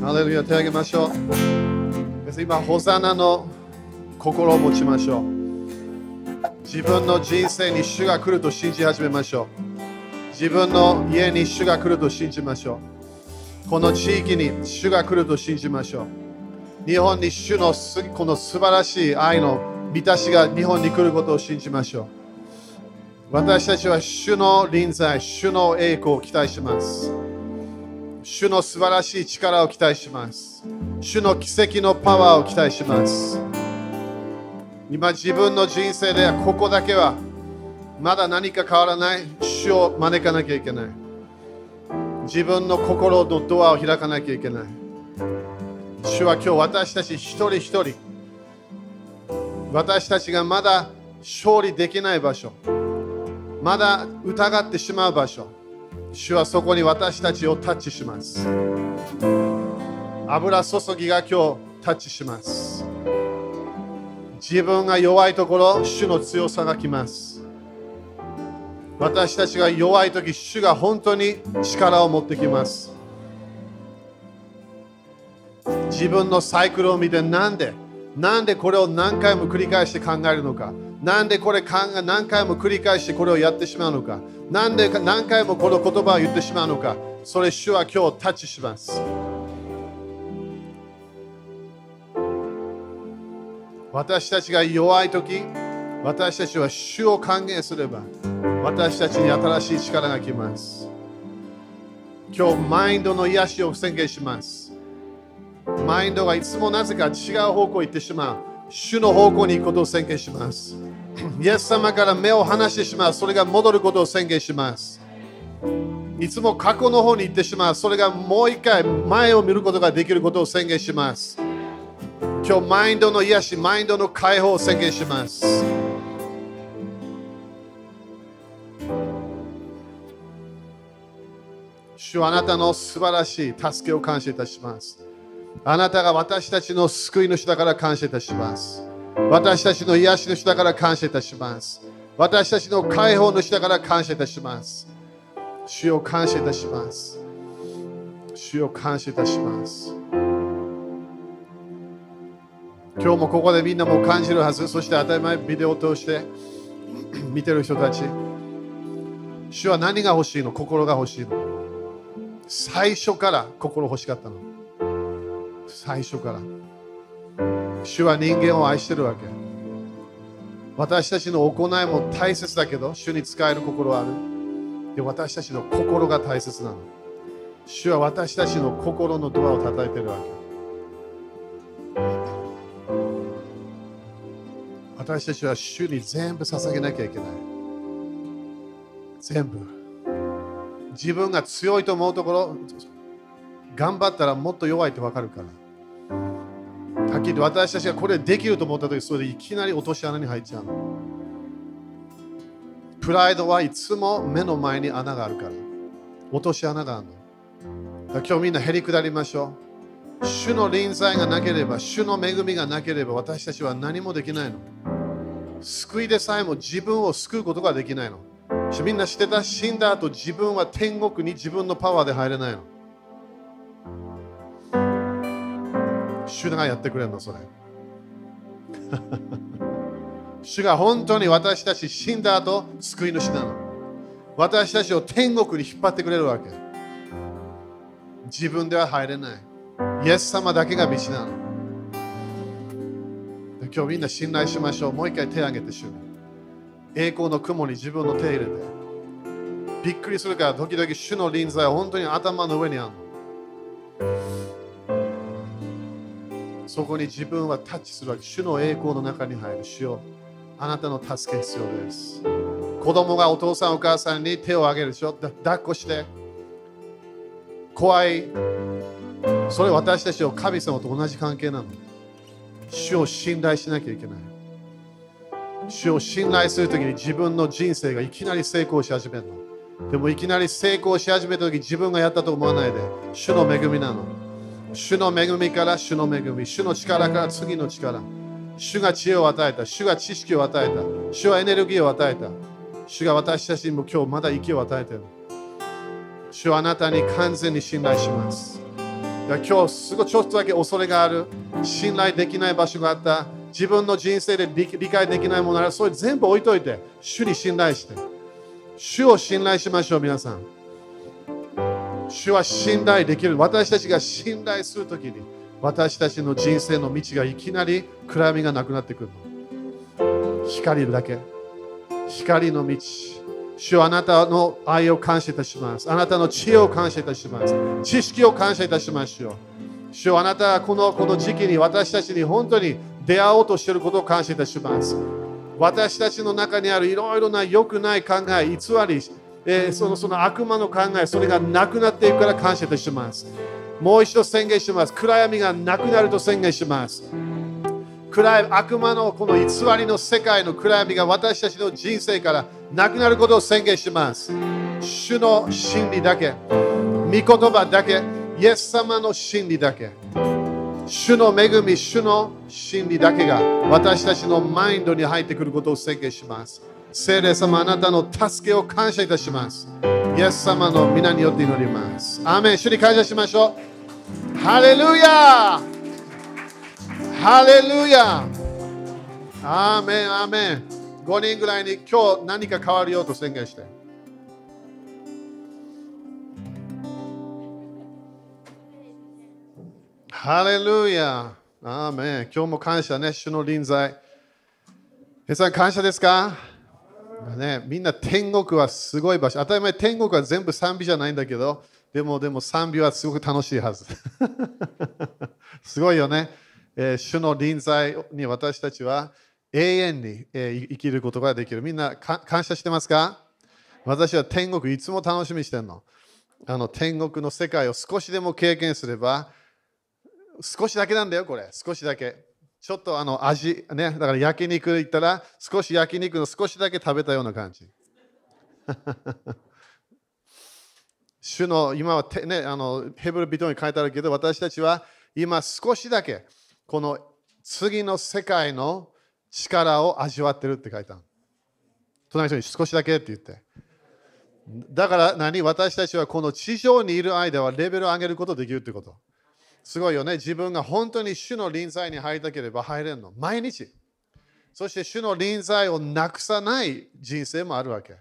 ハレルヤ手を挙げましょう。今、ホザナの心を持ちましょう。自分の人生に主が来ると信じ始めましょう。自分の家に主が来ると信じましょう。この地域に主が来ると信じましょう。日本に主のすこの素晴らしい愛の満たしが日本に来ることを信じましょう。私たちは主の臨在、主の栄光を期待します。主の素晴らしい力を期待します。主の奇跡のパワーを期待します。今自分の人生ではここだけはまだ何か変わらない主を招かなきゃいけない。自分の心のドアを開かなきゃいけない。主は今日私たち一人一人私たちがまだ勝利できない場所まだ疑ってしまう場所主はそこに私たちをタッチします。油注ぎが今日タッチします。自分が弱いところ主の強さが来ます。私たちが弱い時主が本当に力を持ってきます。自分のサイクルを見てなんでなんでこれを何回も繰り返して考えるのか。なんでこれ何回も繰り返してこれをやってしまうのか。なんで何回もこの言葉を言ってしまうのか。それ主は今日タッチします。私たちが弱い時私たちは主を還元すれば私たちに新しい力が来ます。今日マインドの癒しを宣言します。マインドがいつもなぜか違う方向に行ってしまう。主の方向に行くことを宣言します。イエス様から目を離してしまう。それが戻ることを宣言します。いつも過去の方に行ってしまう。それがもう一回前を見ることができることを宣言します。今日マインドの癒しマインドの解放を宣言します。主はあなたの素晴らしい助けを感謝いたします。あなたが私たちの救い主だから感謝いたします。私たちの癒し主だから感謝いたします。私たちの解放主だから感謝いたします。主を感謝いたします。主を感謝いたします。今日もここでみんなも感じるはず。そして当たり前ビデオを通して 見てる人たち。主は何が欲しいの？心が欲しいの？最初から心欲しかったの。最初から。主は人間を愛してるわけ。私たちの行いも大切だけど主に使える心はある。で私たちの心が大切なの。主は私たちの心のドアを叩いてるわけ。私たちは主に全部捧げなきゃいけない。全部。自分が強いと思うところ頑張ったらもっと弱いって分かるから。はっきり私たちがこれできると思った時、それでいきなり落とし穴に入っちゃうの。プライドはいつも目の前に穴があるから。落とし穴があるの。だ今日みんなへり下りましょう。主の臨在がなければ、主の恵みがなければ私たちは何もできないの。救いでさえも自分を救うことができないの。みんな知ってた？死んだ後自分は天国に自分のパワーで入れないの。主がやってくれるの、それ。主が本当に私たち死んだ後、救い主なの。私たちを天国に引っ張ってくれるわけ。自分では入れない。イエス様だけが道なの。今日みんな信頼しましょう。もう一回手を挙げて主。栄光の雲に自分の手を入れて。びっくりするから、時々主の臨在は本当に頭の上にあるの。そこに自分はタッチするわけ。主の栄光の中に入る。主よあなたの助け必要です。子供がお父さんお母さんに手を挙げるでしょ。だ抱っこして。怖い。それ私たちは神様と同じ関係なの。主を信頼しなきゃいけない。主を信頼するときに自分の人生がいきなり成功し始めるの。でもいきなり成功し始めたと自分がやったと思わないで。主の恵みなの。主の恵みから主の恵み、主の力から次の力。主が知恵を与えた、主が知識を与えた、主はエネルギーを与えた。主が私たちにも今日まだ息を与えている。主はあなたに完全に信頼します。今日すごいちょっとだけ恐れがある信頼できない場所があった自分の人生で理理解できないものならそれ全部置いといて主に信頼して主を信頼しましょう皆さん主は信頼できる。私たちが信頼するときに私たちの人生の道がいきなり暗闇がなくなってくる。の光だけ。光の道。主はあなたの愛を感謝いたします。あなたの知恵を感謝いたします。知識を感謝いたしましょう主はあなたはこのこの時期に私たちに本当に出会おうとしていることを感謝いたします。私たちの中にあるいろいろな良くない考え偽りえー、そのその悪魔の考え、それがなくなっていくから感謝いたします。もう一度宣言します。暗闇がなくなると宣言します。暗い悪魔のこの偽りの世界の暗闇が私たちの人生からなくなることを宣言します。主の真理だけ、御言葉だけ、イエス様の真理だけ、主の恵み、主の真理だけが私たちのマインドに入ってくることを宣言します。聖霊様、あなたの助けを感謝いたします。イエス様の皆によって祈ります。アーメン主に感謝しましょう。ハレルヤハレルヤアーメン、アーメン。5人ぐらいに今日何か変わるようと宣言して。ハレルヤアーメン。今日も感謝ね、主の臨在。皆さん感謝ですか？ね、みんな天国はすごい場所。当たり前、天国は全部賛美じゃないんだけど、でも、でも賛美はすごく楽しいはず。すごいよね、えー主の臨在に私たちは永遠に、えー生きることができる。みんな感謝してますか？私は天国いつも楽しみしてるの。あの天国の世界を少しでも経験すれば、少しだけなんだよ、これ。少しだけ。ちょっとあの味、ね、だから焼肉行ったら、少し焼肉の少しだけ食べたような感じ。主の今はて、ね、あのヘブル人に書いてあるけど、私たちは今少しだけこの次の世界の力を味わってるって書いてある。隣の人に少しだけって言って。だから何？私たちはこの地上にいる間はレベルを上げることができるってこと。すごいよね。自分が本当に主の臨在に入りたければ入れるの。毎日。そして主の臨在をなくさない人生もあるわけ。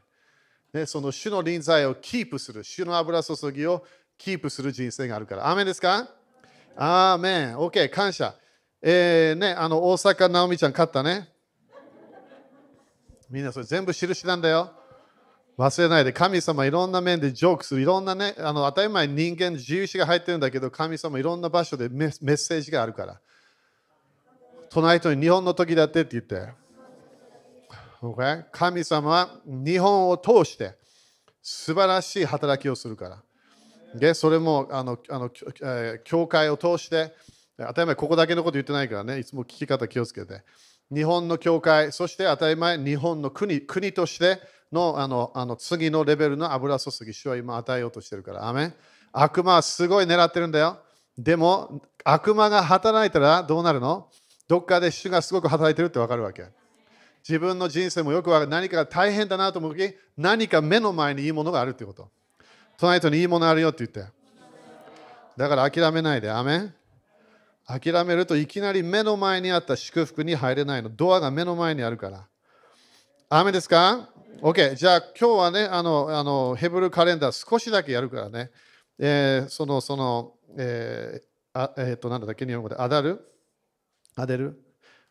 ね、その主の臨在をキープする、主の油注ぎをキープする人生があるから。アーメンですか？アーメン。OK、感謝。えー、ね、あの、大阪直美ちゃん勝ったね。みんなそれ全部印なんだよ。忘れないで、神様いろんな面でジョークする、いろんなね、あの当たり前人間自由意志が入ってるんだけど、神様いろんな場所でメッセージがあるから。隣人に日本の時だってって言って。Okay? 神様は日本を通して素晴らしい働きをするから。でそれもあのあの、教会を通して、当たり前ここだけのこと言ってないからね、いつも聞き方気をつけて。日本の教会、そして当たり前日本の国国としてのあのあの次のレベルの油注ぎ、主は今与えようとしてるから。アメ悪魔はすごい狙ってるんだよ。でも悪魔が働いたらどうなるの？どっかで主がすごく働いてるってわかるわけ。自分の人生もよくわかる。何か大変だなと思うとき、何か目の前にいいものがあるってこと。隣人にいいものあるよって言って。だから諦めないで。アメ諦めるといきなり目の前にあった祝福に入れないの。ドアが目の前にあるから。アーメンですか？?OK。じゃあ今日はね、あの、あのヘブルカレンダー少しだけやるからね。えーその、その、えーあえーと、なんだっけ、日本語で？アダル？アデル？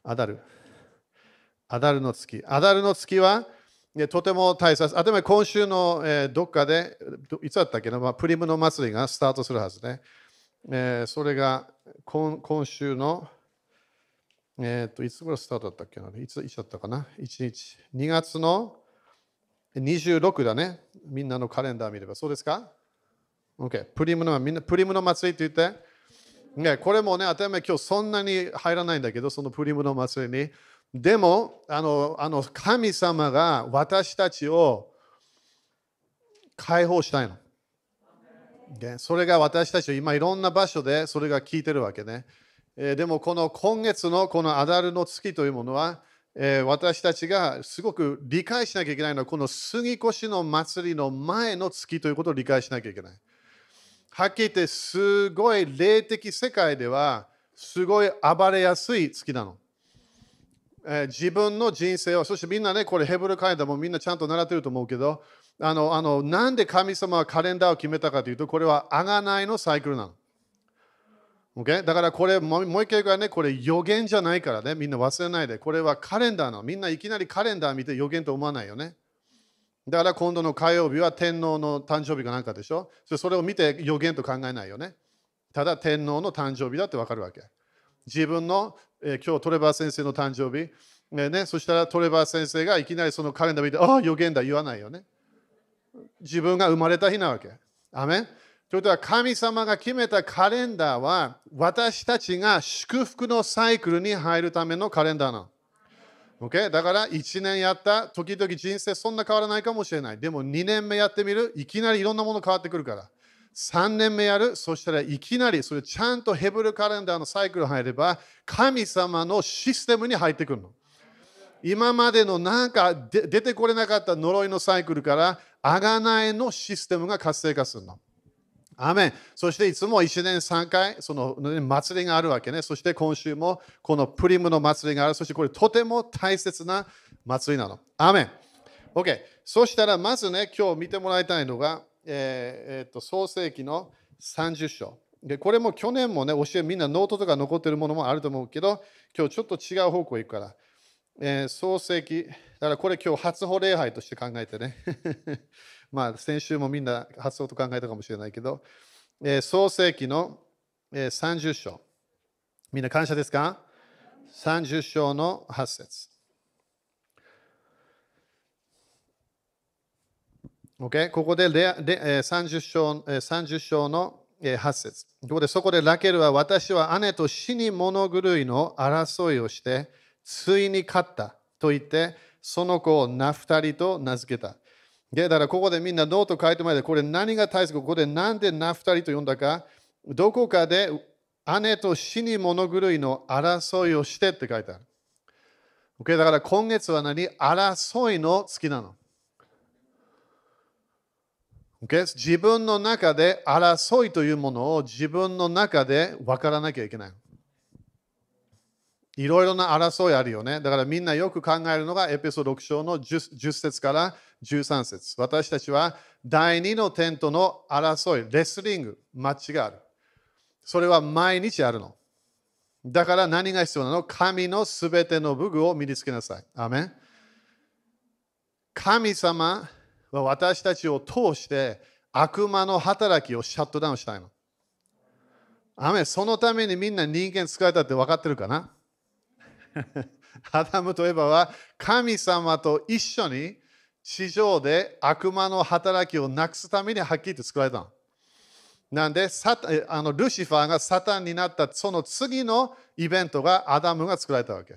アダル？アダルの月。アダルの月は、とても大切。あと今週の、えーどっかで、いつだったっけ？な、まあ、プリムの祭りがスタートするはずね。えーそれが今今週の、えーと、いつ頃スタートだったっけな？いついつだったかな ?1 日。2月の26だね。みんなのカレンダー見れば。そうですか ?OK。プリムの、みんなプリムの祭りって言って？ね、これもね、当たり前今日そんなに入らないんだけど、そのプリムの祭りに。でも、あの、あの神様が私たちを解放したいの。でそれが私たちは今いろんな場所でそれが聞いてるわけね。えーでもこの今月のこのアダルの月というものは、え私たちがすごく理解しなきゃいけないのはこの杉越の祭りの前の月ということを理解しなきゃいけない。はっきり言ってすごい霊的世界ではすごい暴れやすい月なの。えー、自分の人生を、そしてみんなね、これヘブルカレンダーもみんなちゃんと習ってると思うけど、あの、あのなんで神様はカレンダーを決めたかというと、これはあがないのサイクルなの。Okay? だからこれもう一回言うからね、これ予言じゃないからね、みんな忘れないで。これはカレンダーの。みんないきなりカレンダー見て予言と思わないよね。だから今度の火曜日は天皇の誕生日かなんかでしょそれを見て予言と考えないよね。ただ天皇の誕生日だってわかるわけ。自分の、えー、今日トレバー先生の誕生日、えー、ね、そしたらトレバー先生がいきなりそのカレンダー見て、ああ、予言だ言わないよね。自分が生まれた日なわけ。アメンということは神様が決めたカレンダーは私たちが祝福のサイクルに入るためのカレンダーなの。Okay? だから1年やった時々人生そんな変わらないかもしれない。でも2年目やってみる？いきなりいろんなもの変わってくるから。3年目やるそしたらいきなりそれちゃんとヘブルカレンダーのサイクル入れば神様のシステムに入ってくるの。今までのなんか出てこれなかった呪いのサイクルからあがないのシステムが活性化するの。アメンそしていつも1年3回、その祭りがあるわけね。そして今週もこのプリムの祭りがある。そしてこれとても大切な祭りなの。アメン OK。そしたらまずね、今日見てもらいたいのが、えーえー、と創世記の30章。で、これも去年もね、教えみんなノートとか残ってるものもあると思うけど、今日ちょっと違う方向行くから。えー、創世記、だからこれ今日初歩礼拝として考えてね。まあ、先週もみんな発想と考えたかもしれないけど、えー、創世記の、えー、30章。みんな感謝ですか ?30 章の8節 OK? ここでレで、えー、30, 章、30章の、8節ここでそこでラケルは私は姉と死に物狂いの争いをしてついに勝ったと言ってその子をナフタリと名付けた。だからここでみんなノート書いてもらって、これ何が大切か、ここでなんでナフタリと呼んだか、どこかで姉と死に物狂いの争いをしてって書いてある。だから今月は何？争いの月なの。自分の中で争いというものを自分の中で分からなきゃいけない。いろいろな争いあるよね。だからみんなよく考えるのがエペソード6章の 10, 10節から13節私たちは第2のテントの争い、レスリング、マッチがある。それは毎日あるの。だから何が必要なの？神のすべての武具を身につけなさい。アメン神様は私たちを通して悪魔の働きをシャットダウンしたいの。アメそのためにみんな人間使えたって分かってるかな？アダムとエバは神様と一緒に地上で悪魔の働きをなくすためにはっきりと作られたの。なんでサあのルシファーがサタンになったその次のイベントがアダムが作られたわけ。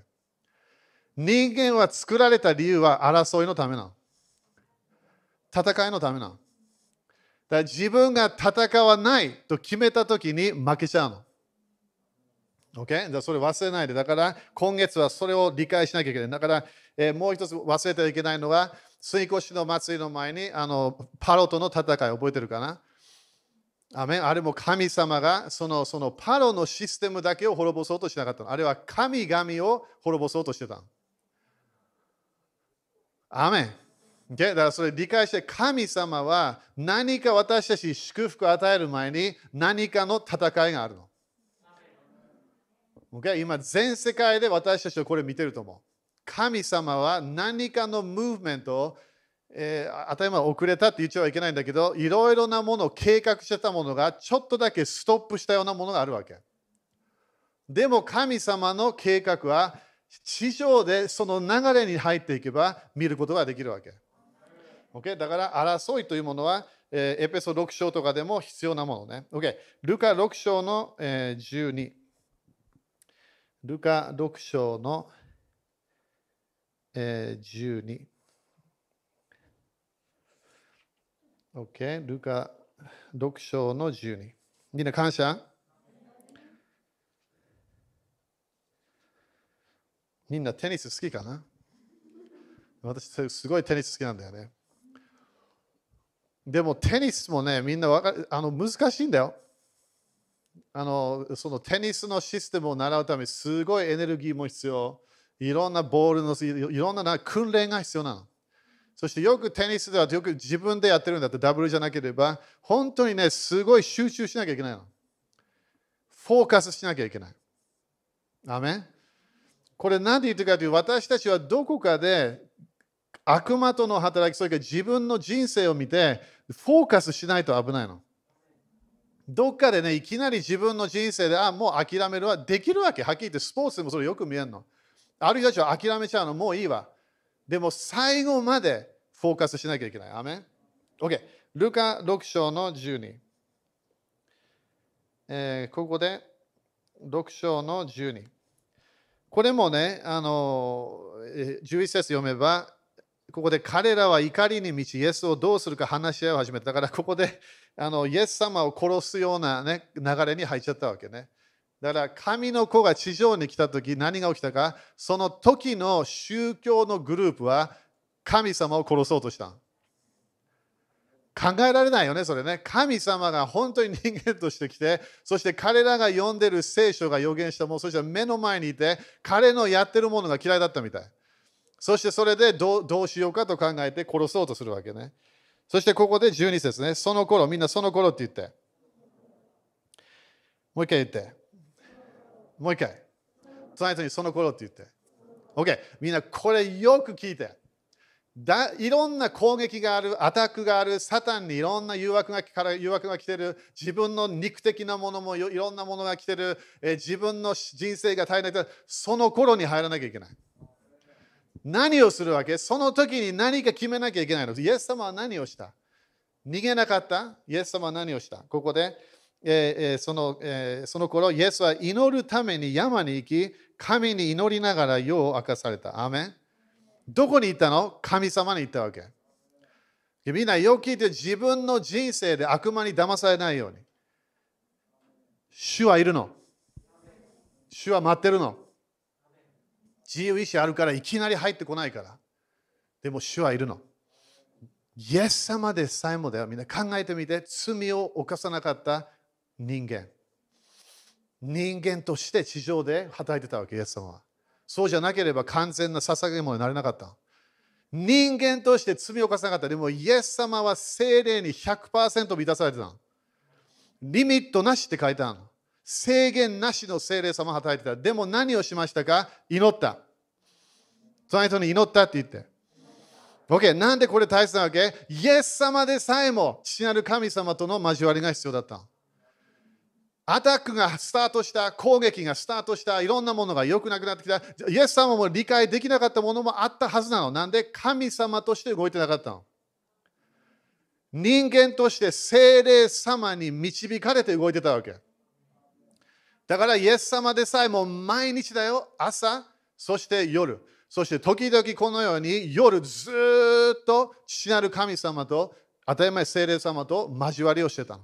人間は作られた理由は争いのためなの。戦いのためなの。だ自分が戦わないと決めたときに負けちゃうの。Okay? だそれ忘れないで。だから今月はそれを理解しなきゃいけない。だから、えー、もう一つ忘れてはいけないのは、水越の祭りの前にあのパロとの戦い覚えてるかな？ああれも神様がそのそのパロのシステムだけを滅ぼそうとしなかったの。あれは神々を滅ぼそうとしてたの。アメン。だからそれ理解して神様は何か私たち祝福を与える前に何かの戦いがあるの。Okay? 今、全世界で私たちはこれ見てると思う。神様は何かのムーブメントを、えー、当たり前遅れたって言っちゃいけないんだけど、いろいろなものを計画してたものがちょっとだけストップしたようなものがあるわけ。でも神様の計画は地上でその流れに入っていけば見ることができるわけ。Okay? だから争いというものは、えー、エペソ6章とかでも必要なものね。Okay? ルカ6章の、えー、12。ルカ6章の、えー、12。OK。ルカ6章の12。みんな感謝？みんなテニス好きかな？私すごいテニス好きなんだよね。でもテニスもね、みんなわかあの難しいんだよ。あのそのテニスのシステムを習うためにすごいエネルギーも必要。いろんなボールのいろんな訓練が必要なの。そしてよくテニスではよく自分でやってるんだってダブルじゃなければ本当にねすごい集中しなきゃいけないの。フォーカスしなきゃいけない。アメこれ何で言ってるかというと私たちはどこかで悪魔との働き、それから自分の人生を見てフォーカスしないと危ないの。どっかでね、いきなり自分の人生で、あ、もう諦めるはできるわけ。はっきり言って、スポーツでもそれよく見えるの。ある人たちは諦めちゃうの、もういいわ。でも最後までフォーカスしなきゃいけない。アメン ?OK。ルカ6章の12。えー、ここで6章の12。これもね、あの11節読めば、ここで彼らは怒りに満ち、イエスをどうするか話し合いを始めた。だからここであのイエス様を殺すような、ね、流れに入っちゃったわけね。だから神の子が地上に来た時何が起きたか？その時の宗教のグループは神様を殺そうとした。考えられないよね、それね。神様が本当に人間として来て、そして彼らが読んでる聖書が予言したもの、そして目の前にいて、彼のやってるものが嫌いだったみたい。そしてそれでどうしようかと考えて殺そうとするわけね。そしてここで12節ね。その頃、みんなその頃って言って。もう一回言って。もう一回。隣人にその頃って言って。OK。みんなこれよく聞いて。だいろんな攻撃がある、アタックがある、サタンにいろんな誘惑がから誘惑が来てる、自分の肉的なものもいろんなものが来てる、え自分の人生が大変ないその頃に入らなきゃいけない。何をするわけ？その時に何か決めなきゃいけないの？イエス様は何をした？逃げなかった？イエス様は何をした？ここで、えー、そのえー、その頃、イエスは祈るために山に行き、神に祈りながら世を明かされた。アメンどこに行ったの？神様に行ったわけ。みんなよく聞いて自分の人生で悪魔に騙されないように。主はいるの？主は待ってるの？自由意志あるからいきなり入ってこないから。でも主はいるの。イエス様でさえもだよ。みんな考えてみて。罪を犯さなかった人間。人間として地上で働いてたわけ、イエス様は。そうじゃなければ完全な捧げ物になれなかった。人間として罪を犯さなかった。でも、イエス様は精霊に100%満たされてた。リミットなしって書いてあるの。制限なしの精霊様働いてた。でも何をしましたか？祈った。その人に祈ったって言って。OK、なんでこれ大切なわけ？イエス様でさえも父なる神様との交わりが必要だった。アタックがスタートした、攻撃がスタートした、いろんなものが良くなくなってきた。イエス様も理解できなかったものもあったはずなの。なんで神様として動いてなかったの？人間として精霊様に導かれて動いてたわけ。だからイエス様でさえも毎日だよ、朝、そして夜。そして時々このように夜ずっと父なる神様と当たり前精霊様と交わりをしてたの。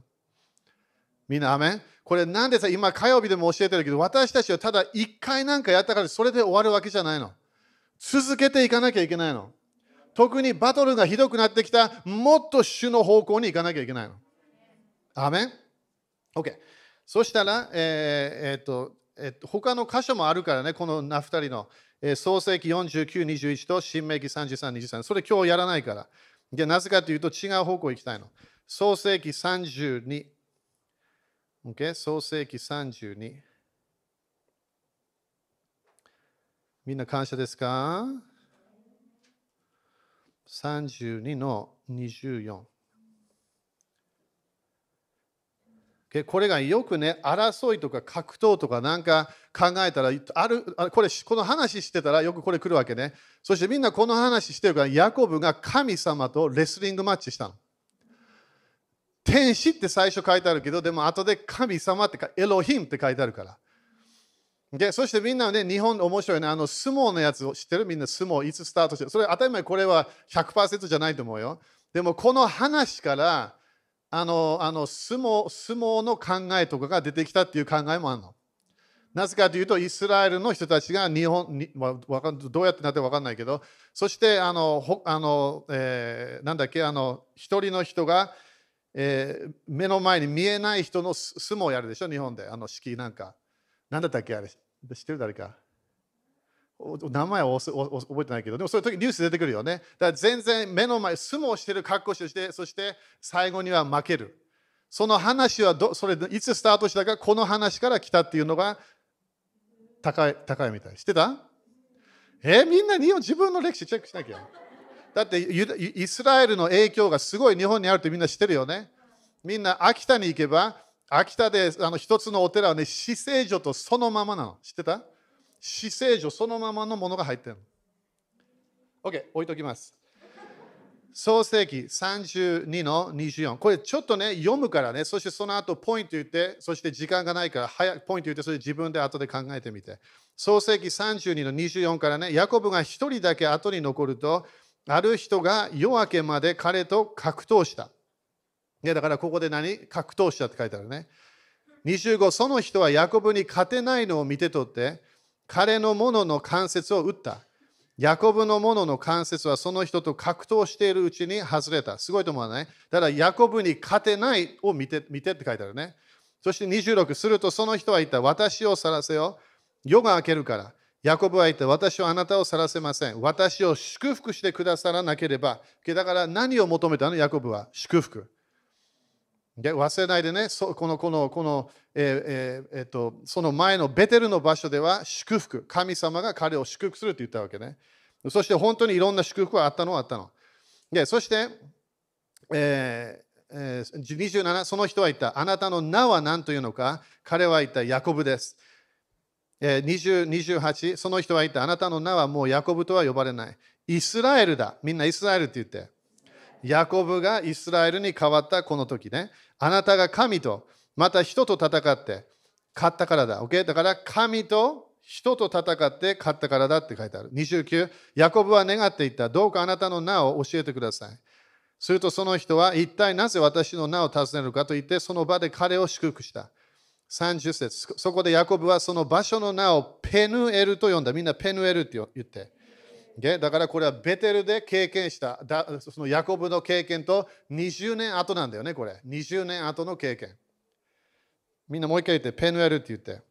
みんな、アメンこれなんでさ、今火曜日でも教えてるけど、私たちはただ一回なんかやったからそれで終わるわけじゃないの。続けていかなきゃいけないの。特にバトルがひどくなってきた、もっと主の方向に行かなきゃいけないの。アメン ?OK。そしたら、えーえーとえー、と他の箇所もあるからね、この2人の、えー、創世記49、21と新明記33、23。それ今日やらないから。でなぜかというと違う方向行きたいの。創世記32。Okay? 創世記32。みんな感謝ですか ?32 の24。でこれがよくね、争いとか格闘とかなんか考えたら、あるこれこの話してたらよくこれ来るわけね。そしてみんなこの話してるから、ヤコブが神様とレスリングマッチしたの。天使って最初書いてあるけど、でも後で神様ってか、エロヒムって書いてあるから。でそしてみんなね、日本面白いね、あの相撲のやつを知ってる？みんな相撲いつスタートしてる？それ当たり前これは100%じゃないと思うよ。でもこの話から、あのあの相撲相撲の考えとかが出てきたっていう考えもあるの。なぜかというと、イスラエルの人たちが日本に、まあ、かどうやってなって分かんないけど、そしてあのほあの、えーなんだっけ、あの一人の人が、えー目の前に見えない人の相撲をやるでしょ、日本で。あの式なんか。なんだったっけ、あれ。知ってる誰か。名前は覚えてないけど、でもそういう時ニュース出てくるよね。だから全然目の前、相撲してる格好して、そして最後には負ける。その話はど、それいつスタートしたか、この話から来たっていうのが高い高いみたい。知ってた？えみんな日本自分の歴史チェックしなきゃ。だってイスラエルの影響がすごい日本にあるってみんな知ってるよね。みんな秋田に行けば、秋田であの一つのお寺はね、死聖所とそのままなの。知ってた？死聖所そのままのものが入ってる。OK、置いときます。創世記32の24。これちょっとね、読むからね、そしてその後ポイント言って、そして時間がないから早くポイント言って、それ自分で後で考えてみて。創世記32の24からね、ヤコブが一人だけ後に残ると、ある人が夜明けまで彼と格闘した。ね、だからここで何？格闘したって書いてあるね。25、その人はヤコブに勝てないのを見てとって、彼のものの関節を打った。ヤコブのものの関節はその人と格闘しているうちに外れた。すごいと思わない？ただ、ヤコブに勝てないを見て見てって書いてあるね。そして26、するとその人は言った。私を去らせよ。夜が明けるから。ヤコブは言った。私はあなたを去らせません。私を祝福してくださらなければ。だから何を求めたの？ヤコブは祝福。で忘れないでね、そこのこのこの、えーえーえーと、その前のベテルの場所では祝福、神様が彼を祝福すると言ったわけね。そして本当にいろんな祝福があったのはあったの。でそして、えー、27、その人は言った、あなたの名は何というのか、彼は言った、ヤコブです。20 28、その人は言った、あなたの名はもうヤコブとは呼ばれない。イスラエルだ。みんなイスラエルって言って。ヤコブがイスラエルに変わったこの時ね。あなたが神と、また人と戦って、勝ったからだ。OK? だから神と人と戦って勝ったからだって書いてある。29、ヤコブは願っていった。どうかあなたの名を教えてください。するとその人は一体なぜ私の名を尋ねるかと言って、その場で彼を祝福した。30節そこでヤコブはその場所の名をペヌエルと呼んだ。みんなペヌエルって言って。だからこれはベテルで経験した、だそのヤコブの経験と20年後なんだよね、これ。20年後の経験。みんなもう一回言って、ペヌエルって言って。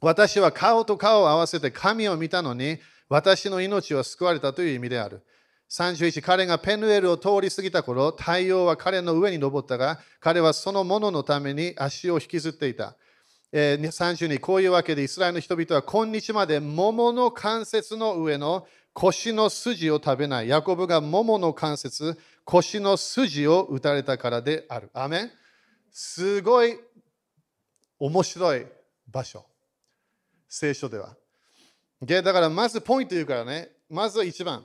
私は顔と顔を合わせて神を見たのに、私の命は救われたという意味である。31、彼がペヌエルを通り過ぎた頃、太陽は彼の上に登ったが、彼はそのもののために足を引きずっていた。えー、32、こういうわけでイスラエルの人々は今日まで桃の関節の上の腰の筋を食べない。ヤコブが桃の関節、腰の筋を打たれたからである。アメンすごい面白い場所。聖書では。だからまずポイント言うからね。まずは一番。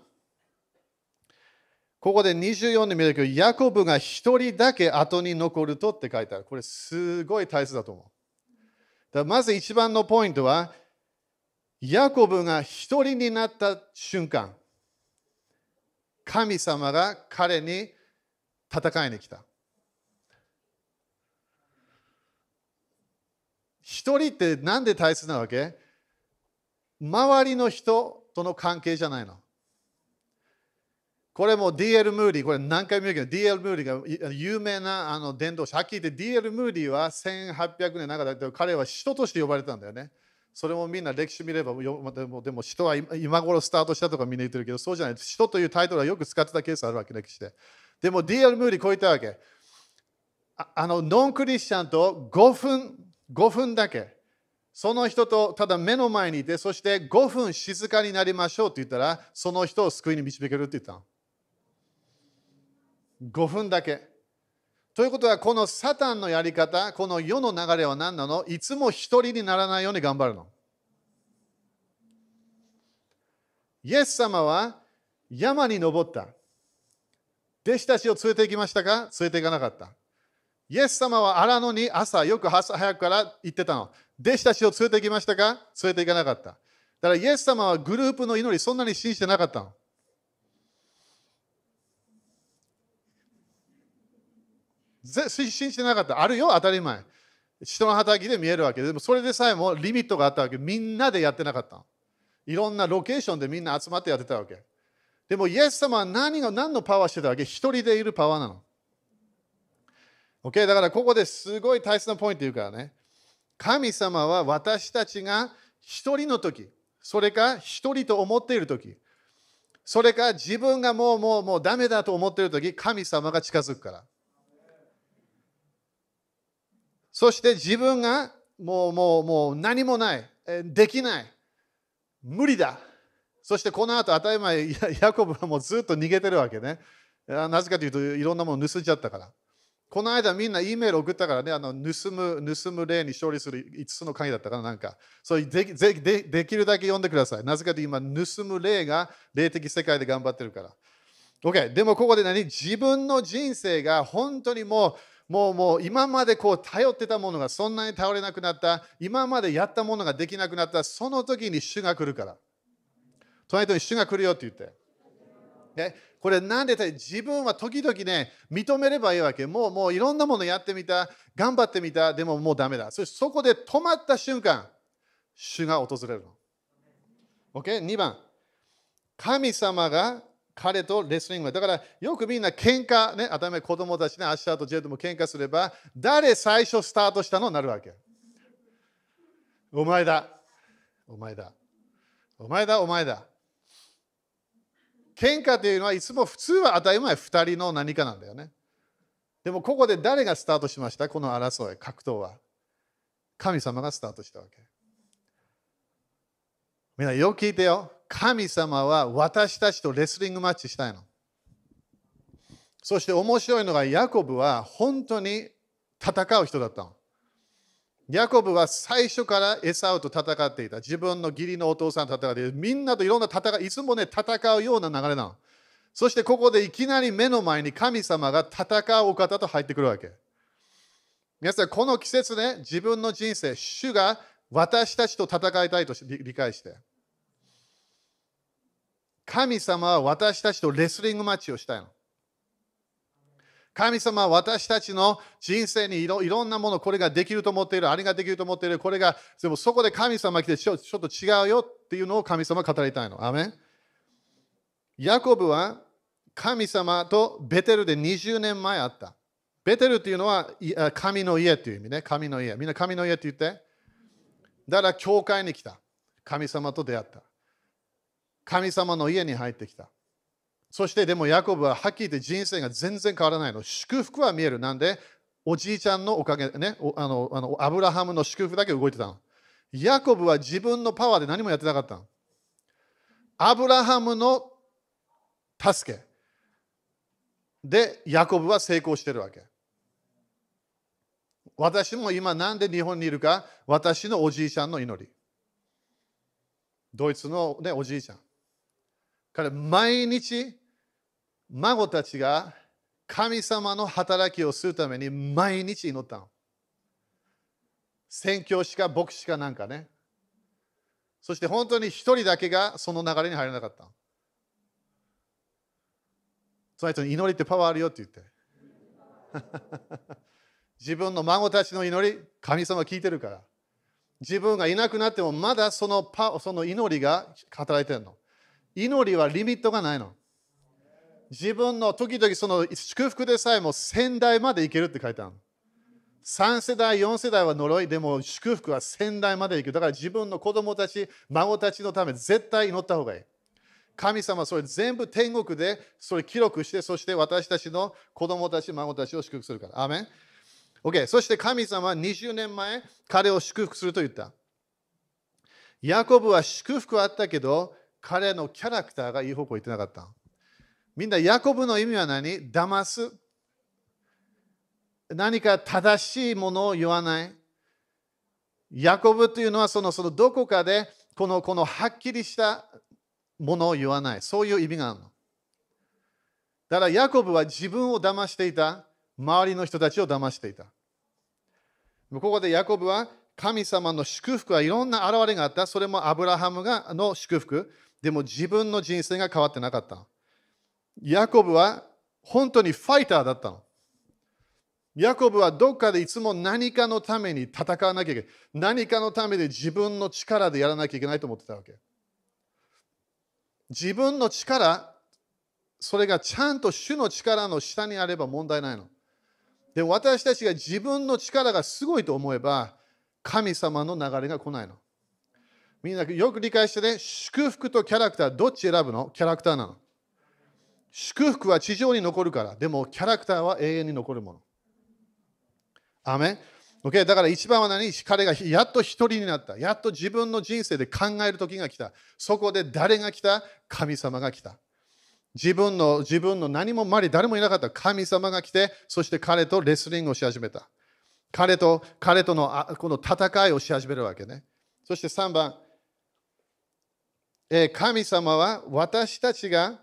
ここで24で見るけど、ヤコブが一人だけ後に残るとって書いてある。これすごい大切だと思う。だまず一番のポイントは、ヤコブが一人になった瞬間、神様が彼に戦いに来た。一人って何で大切なわけ？周りの人との関係じゃないの。これも D.L. ムーディ、これ何回も言うけど、D.L. ムーディが有名なあの伝道師。はっきり言って D.L. ムーディは1800年の中だけど、彼は人として呼ばれたんだよね。それもみんな歴史見れば、でもでも人は今頃スタートしたとかみんな言ってるけど、そうじゃない。人というタイトルはよく使ってたケースあるわけ、歴史で。でも D.L. ムーディこう言ったわけ。ああのノンクリスチャンと5分、5分だけ。その人とただ目の前にいて、そして5分静かになりましょうって言ったら、その人を救いに導けるって言ったの。5分だけ。ということは、このサタンのやり方、この世の流れは何なの？いつも一人にならないように頑張るの。イエス様は山に登った。弟子たちを連れて行きましたか？連れて行かなかった。イエス様は荒野に朝、よく朝早くから行ってたの。弟子たちを連れて行きましたか？連れて行かなかった。だからイエス様はグループの祈りそんなに信じてなかったの。信じてなかった。あるよ、当たり前。人の働きで見えるわけで。もそれでさえもリミットがあったわけ。みんなでやってなかった。いろんなロケーションでみんな集まってやってたわけ。でもイエス様は何が何のパワーしてたわけ？一人でいるパワーなの。OK だからここですごい大切なポイント言うからね。神様は私たちが一人の時それか一人と思っている時それか自分がもうもうもうダメだと思っている時神様が近づくから。そして自分がもうもうもう何もない、できない、無理だ。そしてこの後当たり前、ヤコブはもうずっと逃げてるわけね。なぜかというといろんなもの盗んじゃったから。この間みんな E メール送ったからね、あの盗む盗む例に勝利する5つの鍵だったからなんか、そうでででできるだけ読んでください。なぜかというと今、盗む例が霊的世界で頑張ってるから。OK、でもここで何？自分の人生が本当にもうもうもう今までこう頼ってたものがそんなに頼れなくなった、今までやったものができなくなった、その時に主が来るから。隣人に主が来るよって言って。ね、これなんで自分は時々ね、認めればいいわけ。もうもういろんなものやってみた、頑張ってみた、でももうダメだ。そしてそこで止まった瞬間、主が訪れるの。OK?2 番。神様が彼とレスリングだからよくみんな喧嘩ね、当たり前子供たちね、明日とジェットも喧嘩すれば、誰最初スタートしたの？になるわけ。お前だ。お前だ。お前だ、お前だ。喧嘩というのはいつも普通は当たり前2人の何かなんだよね。でもここで誰がスタートしました？この争い、格闘は。神様がスタートしたわけ。みんなよく聞いてよ。神様は私たちとレスリングマッチしたいの。そして面白いのが、ヤコブは本当に戦う人だったの。ヤコブは最初からエサウと戦っていた。自分の義理のお父さんと戦っていた。みんなといろんな戦い、いつもね、戦うような流れなの。そしてここでいきなり目の前に神様が戦うお方と入ってくるわけ。皆さん、この季節ね、自分の人生、主が私たちと戦いたいと理解して。神様は私たちとレスリングマッチをしたいの。神様は私たちの人生にいろいろんなもの、これができると思っている、あれができると思っている、これが、でもそこで神様が来てちょ、ちょっと違うよっていうのを神様は語りたいの。アメンヤコブは神様とベテルで20年前あった。ベテルっていうのは神の家っていう意味ね。神の家。みんな神の家って言って。だから教会に来た。神様と出会った。神様の家に入ってきた。そしてでもヤコブははっきり言って人生が全然変わらないの。祝福は見える。なんでおじいちゃんのおかげでね、あのあのアブラハムの祝福だけ動いてたの。ヤコブは自分のパワーで何もやってなかったの。アブラハムの助けでヤコブは成功してるわけ。私も今なんで日本にいるか、私のおじいちゃんの祈り。ドイツの、ね、おじいちゃん。彼、毎日、孫たちが神様の働きをするために毎日祈ったの。宣教師か牧師かなんかね。そして本当に一人だけがその流れに入らなかった。その人に祈りってパワーあるよって言って。自分の孫たちの祈り、神様聞いてるから。自分がいなくなってもまだそのパその祈りが働いてるの。祈りはリミットがないの。自分の時々その祝福でさえも先代までいけるって書いてある。3世代、4世代は呪い、でも祝福は先代までいく。だから自分の子供たち、孫たちのため絶対祈った方がいい。神様それ全部天国でそれ記録して、そして私たちの子供たち、孫たちを祝福するから。アメン OK。そして神様は20年前、彼を祝福すると言った。ヤコブは祝福はあったけど、彼のキャラクターがいい方向行ってなかった。みんな、ヤコブの意味は何？騙す。何か正しいものを言わない？ヤコブというのはそのそのどこかでこのこのはっきりしたものを言わない。そういう意味があるの。だからヤコブは自分を騙していた。周りの人たちを騙していた。ここでヤコブは神様の祝福はいろんな現れがあった。それもアブラハムがの祝福。でも自分の人生が変わってなかった。ヤコブは本当にファイターだったの。ヤコブはどっかでいつも何かのために戦わなきゃいけない。何かのためで自分の力でやらなきゃいけないと思ってたわけ。自分の力、それがちゃんと主の力の下にあれば問題ないの。で私たちが自分の力がすごいと思えば、神様の流れが来ないの。みんなよく理解してね、祝福とキャラクター、どっち選ぶの？キャラクターなの。祝福は地上に残るから、でもキャラクターは永遠に残るもの。アメン？OK だから一番は何？彼がやっと一人になった。やっと自分の人生で考える時が来た。そこで誰が来た？神様が来た。自分の自分の何も周り誰もいなかった神様が来て、そして彼とレスリングをし始めた。彼と彼とのこの戦いをし始めるわけね。そして3番、神様は私たちが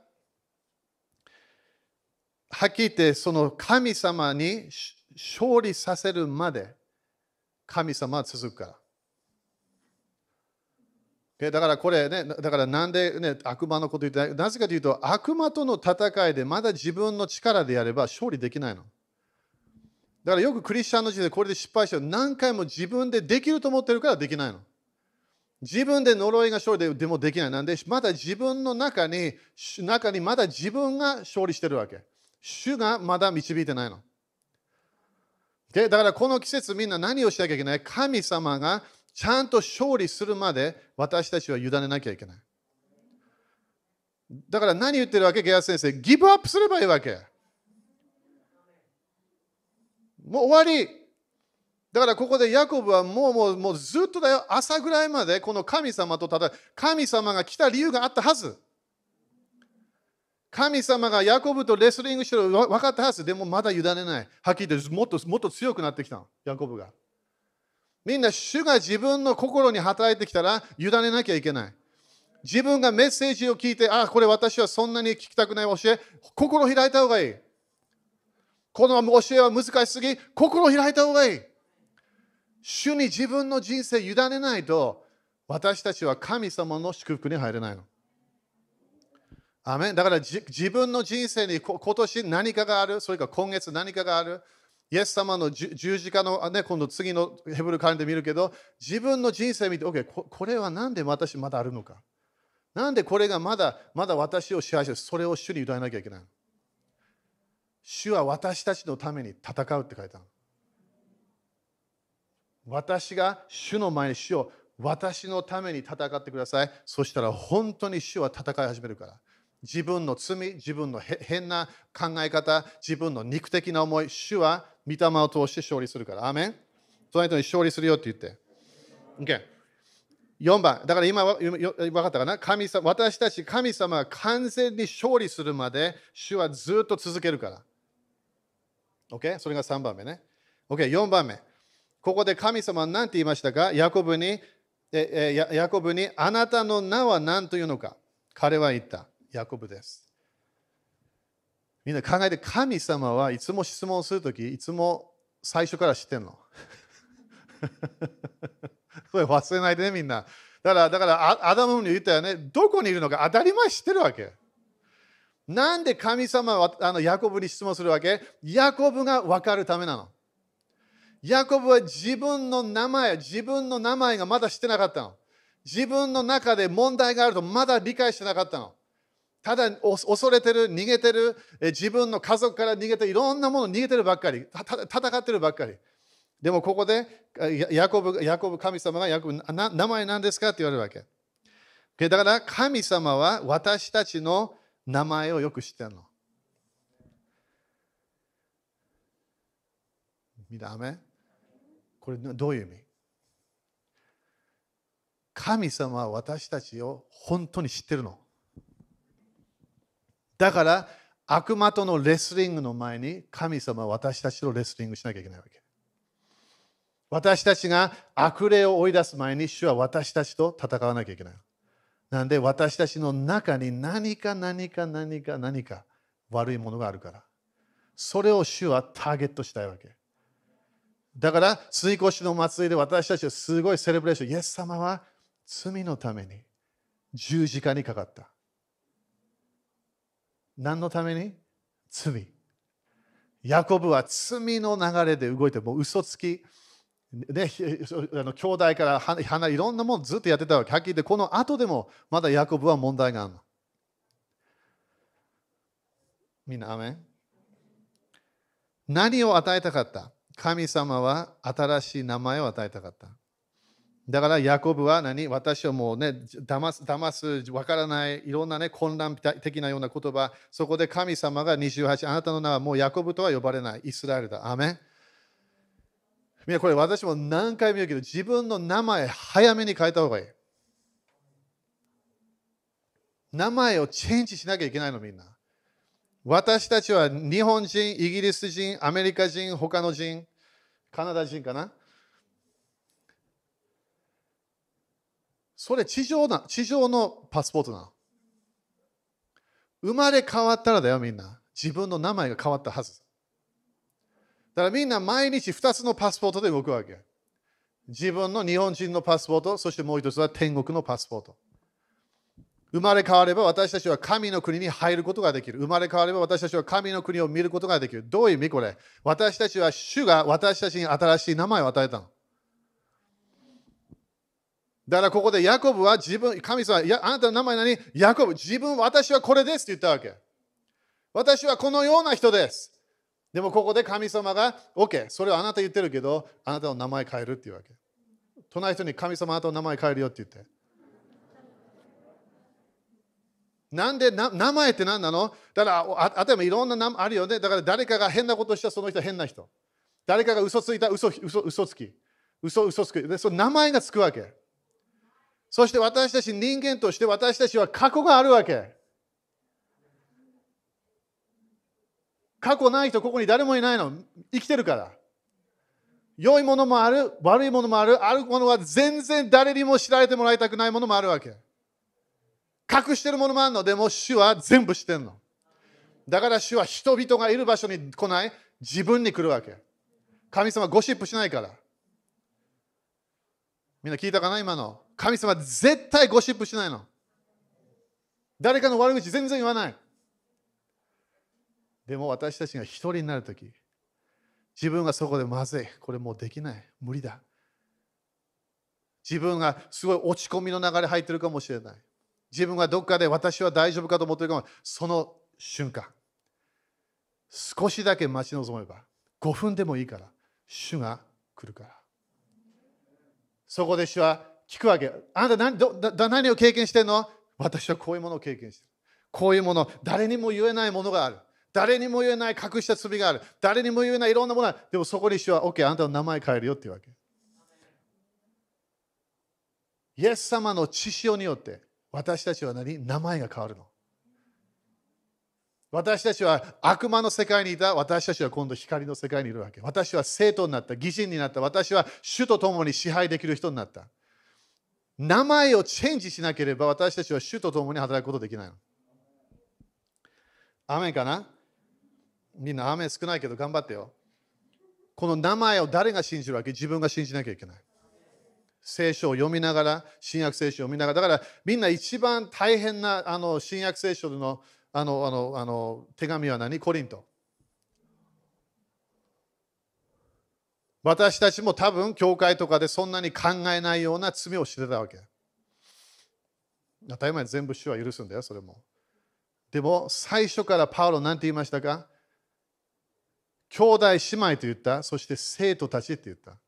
はっきり言ってその神様に勝利させるまで神様は続くから。だからこれね、だからなんで、ね、悪魔のこと言ってない、なぜかというと悪魔との戦いでまだ自分の力でやれば勝利できないの。だからよくクリスチャンの時代これで失敗して何回も自分でできると思ってるからできないの。自分で呪いが勝利でもできない。なんでまだ自分の中に中にまだ自分が勝利してるわけ。主がまだ導いてないの。だからこの季節みんな何をしなきゃいけない？神様がちゃんと勝利するまで私たちは委ねなきゃいけない。だから何言ってるわけ？ゲア先生ギブアップすればいいわけ。もう終わり。だからここでヤコブはもうもうもうずっとだよ朝ぐらいまでこの神様と戦う神様が来た理由があったはず。神様がヤコブとレスリングしてる分かったはずでもまだ委ねない。はっきり言ってもっともっと強くなってきたの、ヤコブが。みんな主が自分の心に働いてきたら委ねなきゃいけない。自分がメッセージを聞いて、あ、これ私はそんなに聞きたくない教え、心開いた方がいい。この教えは難しすぎ、心開いた方がいい。主に自分の人生委ねないと、私たちは神様の祝福に入れないの。アメだから自分の人生に今年何かがある、それから今月何かがある？イエス様の十字架の、ね、今度次のヘブルカレンで見るけど、自分の人生見て、OK、ここれは何で私まだあるのか？なんでこれがまだまだ私を支配してそれを主に委ねなきゃいけない。主は私たちのために戦うって書いてある。私が主の前に主を私のために戦ってください。そしたら本当に主は戦い始めるから。自分の罪、自分の変な考え方、自分の肉的な思い、主は御霊を通して勝利するから。アメンその人に勝利するよって言って。OK。4番、だから今分かったかな？神様私たち神様が完全に勝利するまで主はずっと続けるから。OK? それが3番目ね。OK、4番目。ここで神様は何て言いましたか？ヤコブにええヤコブにあなたの名は何というのか？彼は言った。ヤコブです。みんな考えて神様はいつも質問するとき、いつも最初から知ってんの。これ忘れないでね、みんな。だから、だからアダムに言ったよね、どこにいるのか当たり前知ってるわけ。なんで神様はあのヤコブに質問するわけ？ヤコブが分かるためなの。ヤコブは自分の名前、自分の名前がまだ知ってなかったの。自分の中で問題があるとまだ理解してなかったの。ただ恐れてる、逃げてる、自分の家族から逃げていろんなもの逃げてるばっかり、戦ってるばっかり。でもここでヤコブ、ヤコブ神様がヤコブ名前何ですかって言われるわけ。だから神様は私たちの名前をよく知ってるの。見ためこれどういう意味？神様は私たちを本当に知ってるの。だから悪魔とのレスリングの前に神様は私たちとレスリングしなきゃいけないわけ。私たちが悪霊を追い出す前に主は私たちと戦わなきゃいけない。なんで私たちの中に何か何か何か何か悪いものがあるから。それを主はターゲットしたいわけ。だから、水越しの祭りで私たちはすごいセレブレーション。イエス様は罪のために十字架にかかった。何のために？罪。ヤコブは罪の流れで動いて、もう嘘つき、ね、あの兄弟から離いろんなものずっとやってたわけ。はっきり言って、この後でもまだヤコブは問題があるの。みんな、アメン何を与えたかった？神様は新しい名前を与えたかった。だからヤコブは何？私はもうね、騙す、騙す、わからない、いろんなね、混乱的なような言葉、そこで神様が28、あなたの名はもうヤコブとは呼ばれない、イスラエルだ。アメンみんなこれ私も何回も言うけど、自分の名前早めに変えた方がいい。名前をチェンジしなきゃいけないの、みんな。私たちは日本人、イギリス人、アメリカ人、他の人、カナダ人かな？それ地上な、地上のパスポートなの？生まれ変わったらだよ、みんな。自分の名前が変わったはず。だからみんな毎日2つのパスポートで動くわけ。自分の日本人のパスポート、そしてもう一つは天国のパスポート。生まれ変われば私たちは神の国に入ることができる。生まれ変われば私たちは神の国を見ることができる。どういう意味これ？私たちは主が私たちに新しい名前を与えたの。だからここでヤコブは自分、神様、やあなたの名前何？ヤコブ、自分、私はこれですって言ったわけ。私はこのような人です。でもここで神様が、OK、それはあなた言ってるけど、あなたの名前変えるっていうわけ。隣人に神様あなたの名前変えるよって言って。なんで名前って何なの？だから、例えばいろんな名前あるよね。だから誰かが変なことしたその人は変な人。誰かが嘘ついた嘘嘘嘘つき。嘘嘘つき。で、その名前がつくわけ。そして私たち人間として私たちは過去があるわけ。過去ない人ここに誰もいないの。生きてるから。良いものもある、悪いものもある、あるものは全然誰にも知られてもらいたくないものもあるわけ。隠してるものもあるの？でも主は全部知ってるの。だから主は人々がいる場所に来ない、自分に来るわけ。神様ゴシップしないから。みんな聞いたかな？今の。神様絶対ゴシップしないの。誰かの悪口全然言わない。でも私たちが一人になるとき、自分がそこでまずい。これもうできない。無理だ。自分がすごい落ち込みの流れ入ってるかもしれない。自分がどっかで私は大丈夫かと思ってるかもその瞬間。少しだけ待ち望めば、5分でもいいから、主が来るから。そこで主は聞くわけ。あなた何ど何を経験してんの？私はこういうものを経験してる。こういうもの、誰にも言えないものがある。誰にも言えない隠した罪がある。誰にも言えないいろんなものがある。でもそこに主は、OK、あなたの名前変えるよっていうわけ。イエス様の血潮によって私たちは何？名前が変わるの。私たちは悪魔の世界にいた私たちは今度光の世界にいるわけ。私は生徒になった、義人になった、私は主と共に支配できる人になった。名前をチェンジしなければ私たちは主と共に働くことできないの。アメンかな？みんなアメン少ないけど頑張ってよ。この名前を誰が信じるわけ？自分が信じなきゃいけない。聖書を読みながら、新約聖書を読みながら、だからみんな一番大変なあの新約聖書のあのあのあの手紙は何？コリント。私たちも多分教会とかでそんなに考えないような罪をしてたわけ。当たり前全部主は許すんだよ、それも。でも最初からパウロ何て言いましたか？兄弟姉妹と言った、そして生徒たちって言った。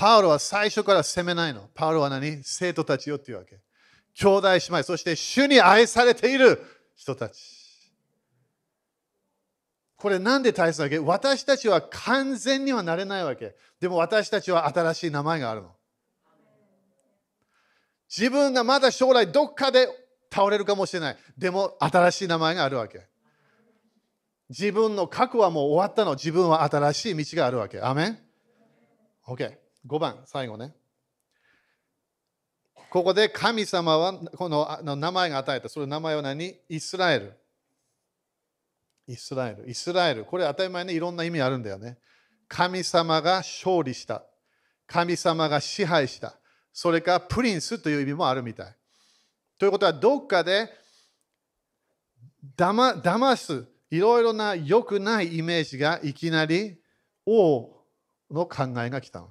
パウロは最初から責めないの。パウロは何？生徒たちよっていうわけ。兄弟姉妹、そして主に愛されている人たち。これなんで大切なわけ？私たちは完全にはなれないわけ。でも私たちは新しい名前があるの。自分がまだ将来どっかで倒れるかもしれない。でも新しい名前があるわけ。自分の過去はもう終わったの。自分は新しい道があるわけ。アメン ?OK。5番、最後ね。ここで神様はこの名前が与えた。その名前は何？イスラエル。イスラエル。イスラエル。これ当たり前にいろんな意味あるんだよね。神様が勝利した。神様が支配した。それからプリンスという意味もあるみたい。ということは、どっかで騙騙す、いろいろな良くないイメージがいきなり王の考えが来たの。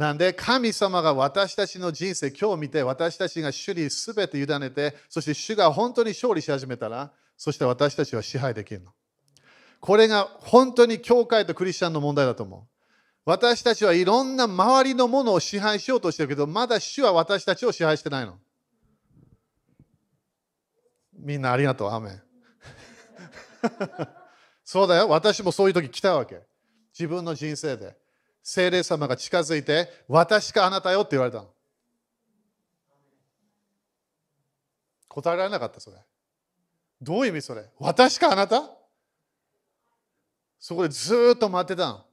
なんで神様が私たちの人生、今日見て私たちが主に全て委ねて、そして主が本当に勝利し始めたら、そして私たちは支配できるの。これが本当に教会とクリスチャンの問題だと思う。私たちはいろんな周りのものを支配しようとしてるけど、まだ主は私たちを支配してないの。みんなありがとう、アメン。そうだよ、私もそういう時来たわけ。自分の人生で。精霊様が近づいて、私かあなたよって言われたの。答えられなかった、それ。どういう意味それ？私かあなた？そこでずっと待ってたの。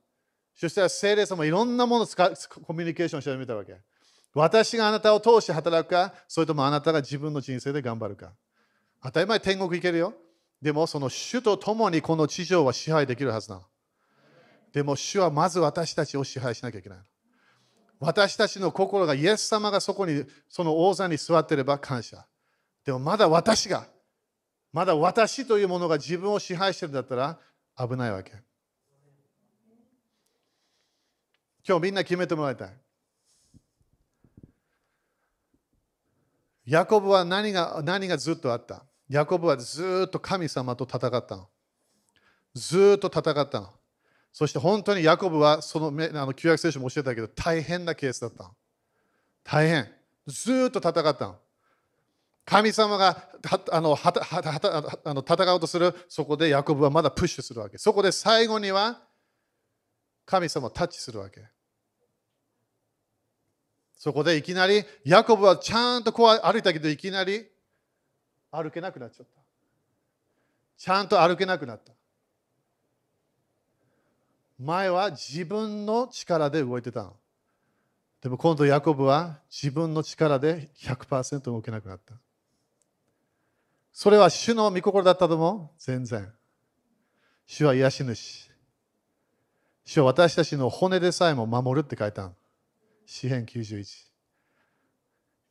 そしたら聖霊様いろんなものを使コミュニケーションしてみたわけ。私があなたを通して働くか、それともあなたが自分の人生で頑張るか？当たり前天国行けるよ。でもその主と共にこの地上は支配できるはずなの。でも主はまず私たちを支配しなきゃいけない。私たちの心がイエス様がそこにその王座に座ってれば感謝。でもまだ私が、まだ私というものが自分を支配してるんだったら危ないわけ。今日みんな決めてもらいたい。ヤコブは何が何がずっとあった？ヤコブはずっと神様と戦ったの。ずっと戦ったの。そして本当にヤコブはそのあの旧約聖書も教えたけど大変なケースだった。大変。ずっと戦った。神様があのはたあの戦おうとするそこでヤコブはまだプッシュするわけ。そこで最後には神様をタッチするわけ。そこでいきなりヤコブはちゃんとこう歩いたけどいきなり歩けなくなっちゃった。ちゃんと歩けなくなった。前は自分の力で動いてたの。でも今度ヤコブは自分の力で100%動けなくなった。それは主の御心だったと思う？全然。主は癒し主。主は私たちの骨でさえも守るって書いた詩編91。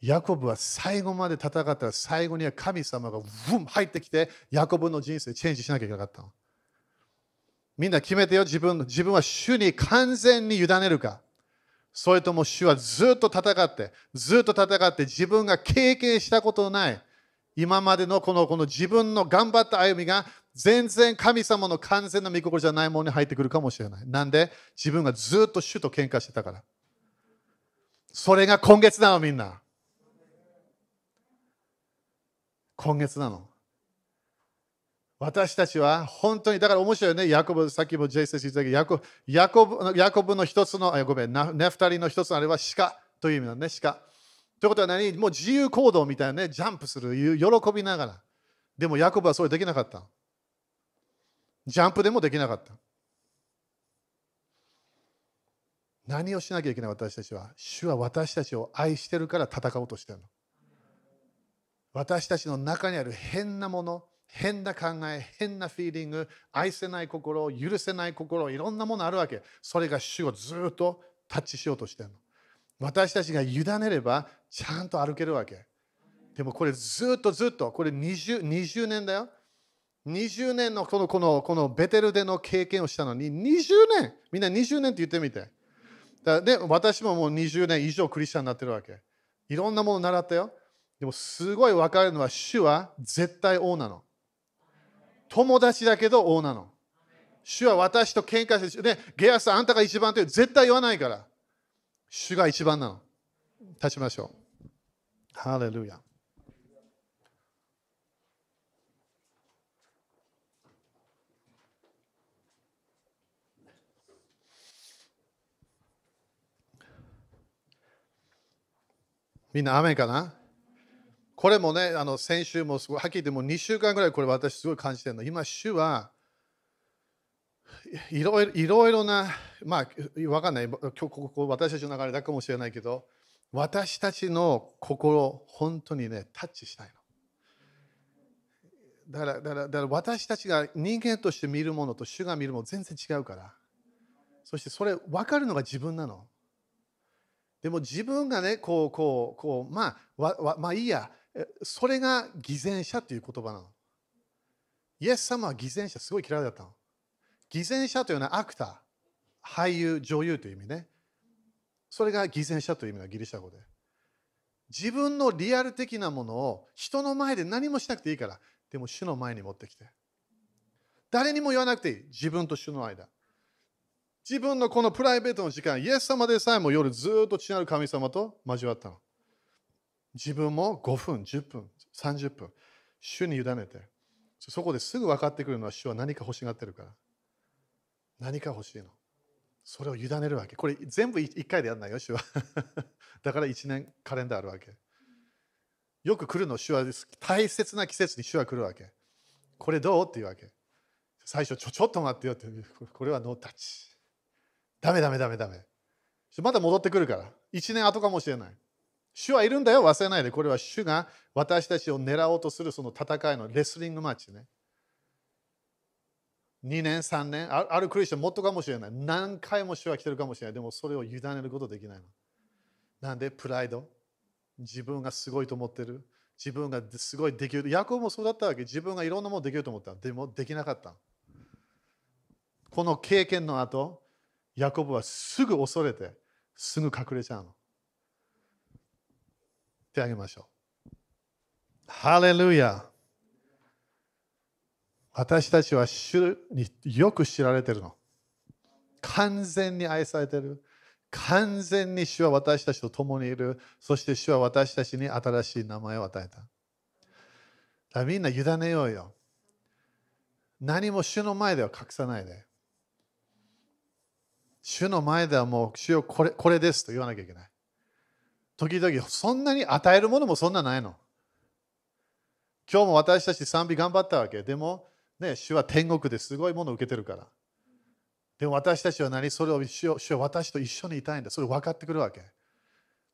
ヤコブは最後まで戦ったら最後には神様がブン入ってきてヤコブの人生チェンジしなきゃいけなかったみんな決めてよ自分自分は主に完全に委ねるかそれとも主はずっと戦ってずっと戦って自分が経験したことのない今までのこのこの自分の頑張った歩みが全然神様の完全な御心じゃないものに入ってくるかもしれない。なんで？自分がずっと主と喧嘩してたから。それが今月なのみんな。今月なの。私たちは本当に、だから面白いよね。ヤコブ、さっきもジェイセス言ったけど、ヤコヤコブヤコブの一つの、ごめん、ネフタリの一つのあれは鹿という意味なんね、鹿。ということは何？もう自由行動みたいなね、ジャンプする、喜びながら。でもヤコブはそれできなかった。ジャンプでもできなかった。何をしなきゃいけない？私たちは主は私たちを愛してるから戦おうとしてるの。私たちの中にある変なもの、変な考え、変なフィーリング、愛せない心、許せない心、いろんなものあるわけ。それが主をずっとタッチしようとしてるの。私たちが委ねればちゃんと歩けるわけ。でもこれずっとずっと、これ 20, 20年だよ。20年のこのこのこのベテルでの経験をしたのに20年みんな20年って言ってみてで私ももう20年以上クリスチャンになってるわけいろんなもの習ったよでもすごい分かるのは主は絶対王なの。友達だけど王なの。主は私と喧嘩して、ね、ゲアスあんたが一番って絶対言わないから。主が一番なの。立ちましょう。ハレルヤ。みんな雨かな？これもね、あの先週もすごい、はっきり言っても2週間ぐらいこれ私すごい感じてるの。今、主はいろいろいろいろな、まあ、わかんない、今日ここ私たちの流れだかもしれないけど、私たちの心、本当にね、タッチしたいの。だからだからだから私たちが人間として見るものと主が見るもの全然違うから。そしてそれ分かるのが自分なの。でも自分がね、こう、こう、こう、まあ、わわまあいいや、それが偽善者という言葉なの。イエス様は偽善者すごい嫌いだったの。偽善者というのはアクター、俳優、女優という意味ね。それが偽善者という意味のギリシャ語で。自分のリアル的なものを人の前で何もしなくていいから、でも主の前に持ってきて。誰にも言わなくていい。自分と主の間。自分のこのプライベートの時間、イエス様でさえも夜ずっと違う神様と交わったの。自分も5分、10分、30分、主に委ねて、そこですぐ分かってくるのは主は何か欲しがってるから。何か欲しいの。それを委ねるわけ。これ全部1回でやんないよ、主は。だから1年カレンダーあるわけ。よく来るの、主は大切な季節に主は来るわけ。これどう？っていうわけ。最初、ちょちょっと待ってよって。これはノータッチ。ダメダメダメダメ。また戻ってくるから。1年後かもしれない。主はいるんだよ、忘れないで。これは主が私たちを狙おうとするその戦いのレスリングマッチね。2年、3年、あるクリスチャンもっとかもしれない。何回も主は来てるかもしれない。でもそれを委ねることできないの。なんでプライド？自分がすごいと思ってる。自分がすごいできる。ヤコブもそうだったわけ。自分がいろんなものできると思った。でもできなかった。この経験の後、ヤコブはすぐ恐れて、すぐ隠れちゃうの。手あげましょう。ハレルヤ私たちは主によく知られてるの。完全に愛されてる。完全に主は私たちと共にいる。そして主は私たちに新しい名前を与えた。だみんな委ねようよ。何も主の前では隠さないで。主の前ではもう主よこれこれですと言わなきゃいけない。時々そんなに与えるものもそんなないの。今日も私たち賛美頑張ったわけ。でもね、主は天国ですごいものを受けてるから。でも私たちは何？それを主主は私と一緒にいたいんだ。それ分かってくるわけ。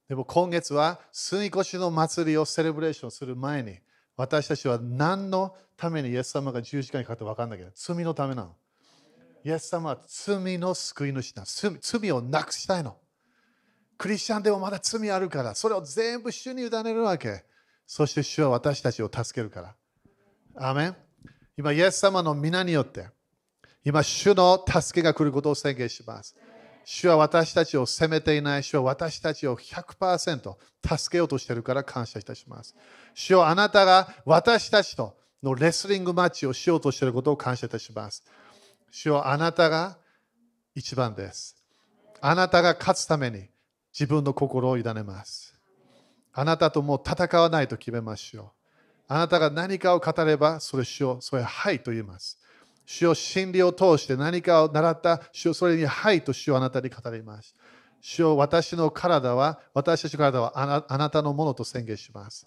でも今月は水越しの祭りをセレブレーションする前に私たちは何のためにイエス様が十字架にかかって分かんないけど罪のためなの。イエス様は罪の救い主だ。罪をなくしたいの。クリスチャンでもまだ罪あるから、それを全部主に委ねるわけ。そして主は私たちを助けるから。アメン今、イエス様の皆によって、今、主の助けが来ることを宣言します。主は私たちを責めていない。主は私たちを100%助けようとしているから感謝いたします。主はあなたが私たちとのレスリングマッチをしようとしていることを感謝いたします。主はあなたが一番です。あなたが勝つために自分の心を委ねます。あなたともう戦わないと決めましょう。あなたが何かを語れば、それ主を、それはいと言います。主を真理を通して何かを習った主をそれにはいと主をあなたに語ります。主を私の体は、私たちの体はあなたのものと宣言します。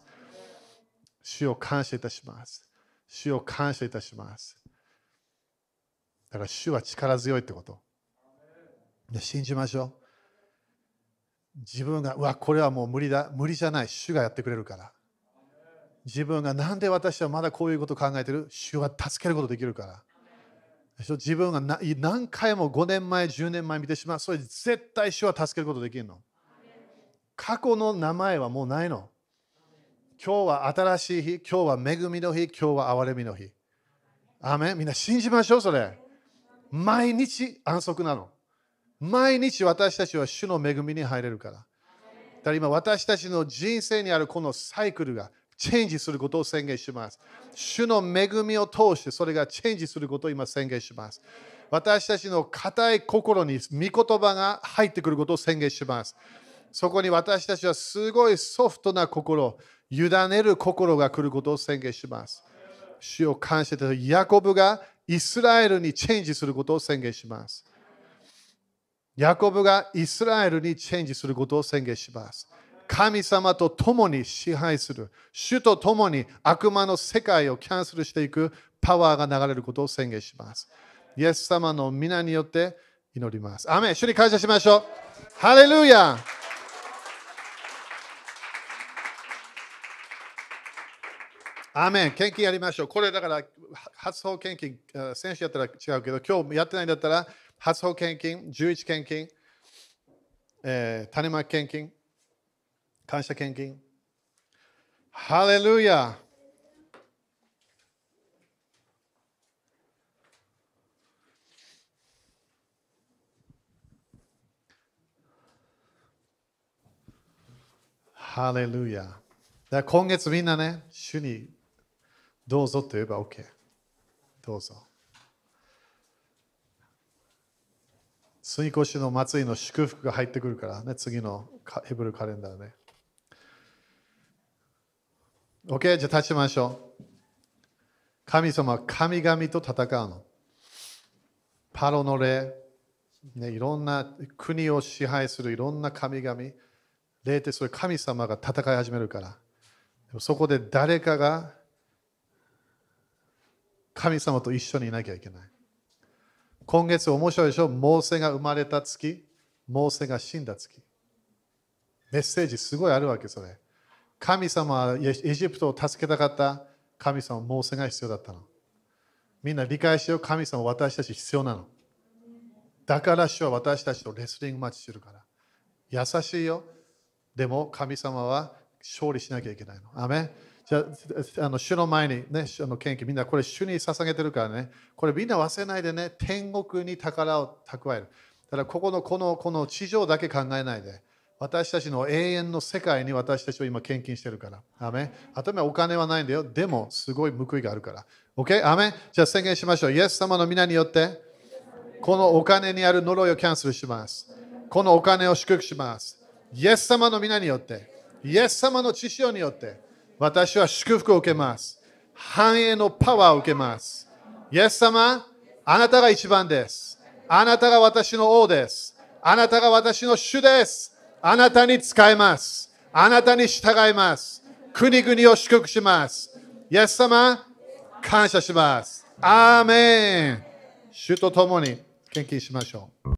主を感謝いたします。主を感謝いたします。だから主は力強いってこと。信じましょう。自分が、うわ、これはもう無理だ、無理じゃない、主がやってくれるから。自分がなんで私はまだこういうことを考えてる？主は助けることできるから。自分が何回も5年前、10年前見てしまう。それ絶対主は助けることできるの。過去の名前はもうないの。今日は新しい日、今日は恵みの日、今日は憐れみの日。アメみんな信じましょう、それ。毎日安息なの。毎日私たちは主の恵みに入れるから。だから今私たちの人生にあるこのサイクルがチェンジすることを宣言します。主の恵みを通してそれがチェンジすることを今宣言します。私たちの固い心に御言葉が入ってくることを宣言します。そこに私たちはすごいソフトな心、委ねる心が来ることを宣言します。主を感謝してヤコブがイスラエルにチェンジすることを宣言します。ヤコブがイスラエルにチェンジすることを宣言します。神様と共に支配する、主と共に悪魔の世界をキャンセルしていくパワーが流れることを宣言します。イエス様の皆によって祈ります。アメン主に感謝しましょう。ハレルヤアメン献金やりましょう。これだから発送献金、先週やったら違うけど、今日やってないんだったら発送献金、十一献金、えー、種まき献金、感謝献金。ハレルヤハレルヤ。だ今月みんなね、主にどうぞと言えば OK。どうぞ。水越の祭りの祝福が入ってくるからね、次のヘブルカレンダーね。OK、じゃあ立ちましょう。神様は神々と戦うの。パロの霊、ね、いろんな国を支配するいろんな神々、霊ってそういう神様が戦い始めるから。でもそこで誰かが神様と一緒にいなきゃいけない。今月面白いでしょ？モーセが生まれた月、モーセが死んだ月。メッセージすごいあるわけ、それ。神様はエジプトを助けたかった？神様、モーセが必要だったの。みんな理解しよう、神様、私たち必要なの。だから主は私たちとレスリングマッチするから。優しいよ。でも神様は勝利しなきゃいけないの。アメじゃあ、の主の前にね、主の献金、みんなこれ主に捧げてるからね、これみんな忘れないでね、天国に宝を蓄える。だからここのこのこの地上だけ考えないで、私たちの永遠の世界に私たちは今献金してるから。アメ頭お金はないんだよ。でも、すごい報いがあるから。OK? アメじゃあ宣言しましょう。イエス様の皆によって、このお金にある呪いをキャンセルします。このお金を祝福します。イエス様の皆によって、イエス様の知識によって、私は祝福を受けます。繁栄のパワーを受けます。イエス様、あなたが一番です。あなたが私の王です。あなたが私の主です。あなたに使います。あなたに従います。国々を祝福します。イエス様、感謝します。アーメン主と共に献金しましょう。